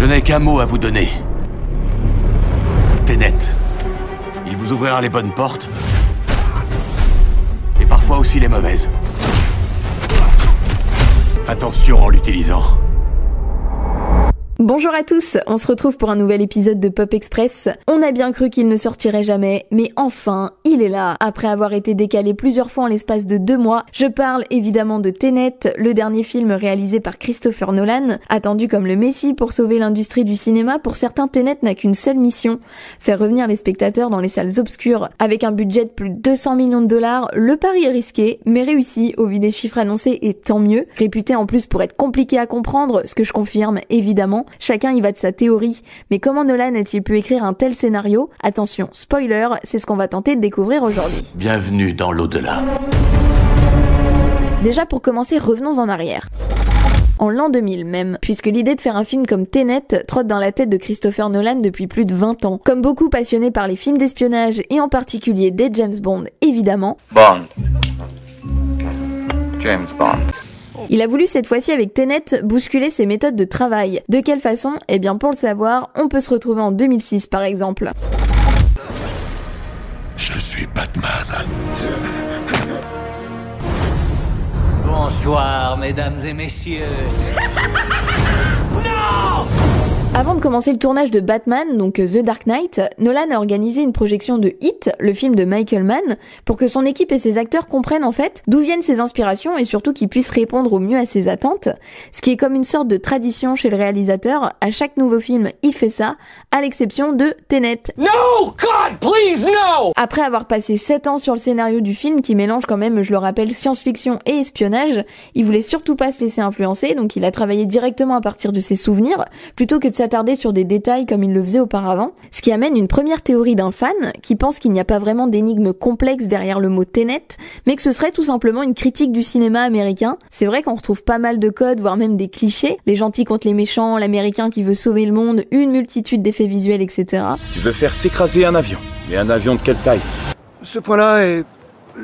Je n'ai qu'un mot à vous donner. Ténet. Il vous ouvrira les bonnes portes. Et parfois aussi les mauvaises. Attention en l'utilisant. Bonjour à tous, on se retrouve pour un nouvel épisode de Pop Express. On a bien cru qu'il ne sortirait jamais, mais enfin, il est là. Après avoir été décalé plusieurs fois en l'espace de deux mois, je parle évidemment de Tenet, le dernier film réalisé par Christopher Nolan, attendu comme le messie pour sauver l'industrie du cinéma. Pour certains, Tenet n'a qu'une seule mission, faire revenir les spectateurs dans les salles obscures. Avec un budget de plus de 200 millions de dollars, le pari est risqué, mais réussi au vu des chiffres annoncés et tant mieux. Réputé en plus pour être compliqué à comprendre, ce que je confirme évidemment. Chacun y va de sa théorie. Mais comment Nolan a-t-il pu écrire un tel scénario? Attention, spoiler, c'est ce qu'on va tenter de découvrir aujourd'hui. Bienvenue dans l'au-delà. Déjà pour commencer, revenons en arrière en l'an 2000 même, puisque l'idée de faire un film comme Tenet trotte dans la tête de Christopher Nolan depuis plus de 20 ans. Comme beaucoup passionnés par les films d'espionnage et en particulier des James Bond, évidemment. Bond. James Bond. Il a voulu cette fois-ci avec Tenet bousculer ses méthodes de travail. De quelle façon? Eh bien pour le savoir, on peut se retrouver en 2006 par exemple. Je suis Batman. Bonsoir, mesdames et messieurs. Avant de commencer le tournage de Batman, donc euh, The Dark Knight, Nolan a organisé une projection de Hit, le film de Michael Mann, pour que son équipe et ses acteurs comprennent en fait d'où viennent ses inspirations et surtout qu'ils puissent répondre au mieux à ses attentes. Ce qui est comme une sorte de tradition chez le réalisateur, à chaque nouveau film il fait ça, à l'exception de Tenet. No, God, please, no! Après avoir passé 7 ans sur le scénario du film qui mélange quand même, je le rappelle, science-fiction et espionnage, il voulait surtout pas se laisser influencer, donc il a travaillé directement à partir de ses souvenirs, plutôt que de s'attarder sur des détails comme il le faisait auparavant, ce qui amène une première théorie d'un fan qui pense qu'il n'y a pas vraiment d'énigme complexe derrière le mot Tenet, mais que ce serait tout simplement une critique du cinéma américain. C'est vrai qu'on retrouve pas mal de codes, voire même des clichés, les gentils contre les méchants, l'américain qui veut sauver le monde, une multitude d'effets visuels, etc. Tu veux faire s'écraser un avion. Mais un avion de quelle taille? Ce point-là est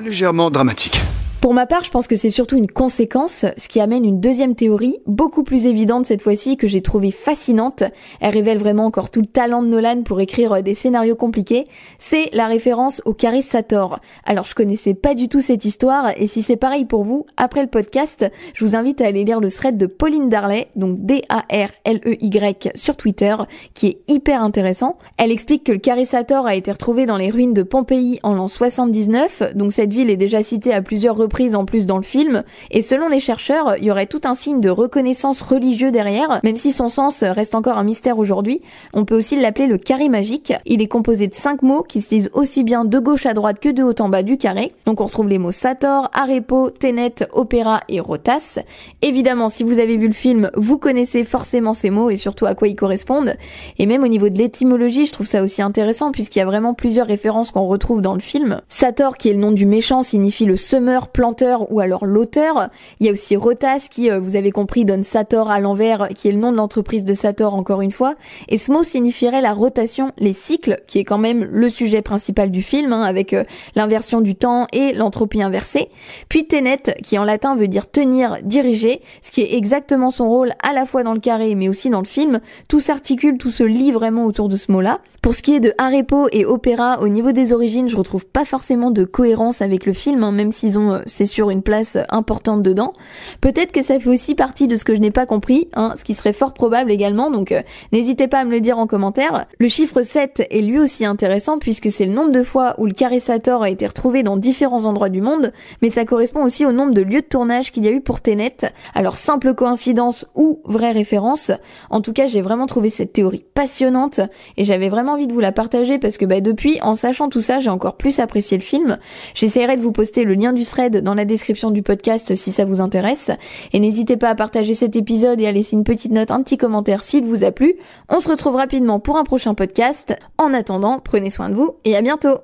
légèrement dramatique. Pour ma part, je pense que c'est surtout une conséquence, ce qui amène une deuxième théorie, beaucoup plus évidente cette fois-ci, que j'ai trouvée fascinante. Elle révèle vraiment encore tout le talent de Nolan pour écrire des scénarios compliqués. C'est la référence au carré Sator. Alors je connaissais pas du tout cette histoire, et si c'est pareil pour vous, après le podcast, je vous invite à aller lire le thread de Pauline Darley, donc D-A-R-L-E-Y sur Twitter, qui est hyper intéressant. Elle explique que le carré Sator a été retrouvé dans les ruines de Pompéi en l'an 79, donc cette ville est déjà citée à plusieurs reprises en plus dans le film, et selon les chercheurs, il y aurait tout un signe de reconnaissance religieux derrière, même si son sens reste encore un mystère aujourd'hui. On peut aussi l'appeler le carré magique. Il est composé de cinq mots qui se disent aussi bien de gauche à droite que de haut en bas du carré. Donc on retrouve les mots Sator, Arepo, Tenet, Opéra et Rotas. Évidemment, si vous avez vu le film, vous connaissez forcément ces mots et surtout à quoi ils correspondent. Et même au niveau de l'étymologie, je trouve ça aussi intéressant puisqu'il y a vraiment plusieurs références qu'on retrouve dans le film. Sator, qui est le nom du méchant, signifie le semeur planteur ou alors l'auteur. Il y a aussi Rotas qui, euh, vous avez compris, donne Sator à l'envers, qui est le nom de l'entreprise de Sator encore une fois. Et ce mot signifierait la rotation, les cycles, qui est quand même le sujet principal du film, hein, avec euh, l'inversion du temps et l'entropie inversée. Puis Tenet, qui en latin veut dire tenir, diriger, ce qui est exactement son rôle à la fois dans le carré mais aussi dans le film. Tout s'articule, tout se lie vraiment autour de ce mot-là. Pour ce qui est de Arepo et Opéra, au niveau des origines, je retrouve pas forcément de cohérence avec le film, hein, même s'ils ont euh, c'est sûr une place importante dedans. Peut-être que ça fait aussi partie de ce que je n'ai pas compris, hein, ce qui serait fort probable également, donc euh, n'hésitez pas à me le dire en commentaire. Le chiffre 7 est lui aussi intéressant puisque c'est le nombre de fois où le carré Sator a été retrouvé dans différents endroits du monde, mais ça correspond aussi au nombre de lieux de tournage qu'il y a eu pour Tenet. Alors simple coïncidence ou vraie référence, en tout cas j'ai vraiment trouvé cette théorie passionnante et j'avais vraiment envie de vous la partager parce que bah, depuis, en sachant tout ça, j'ai encore plus apprécié le film. J'essaierai de vous poster le lien du thread dans la description du podcast si ça vous intéresse. Et n'hésitez pas à partager cet épisode et à laisser une petite note, un petit commentaire s'il vous a plu. On se retrouve rapidement pour un prochain podcast. En attendant, prenez soin de vous et à bientôt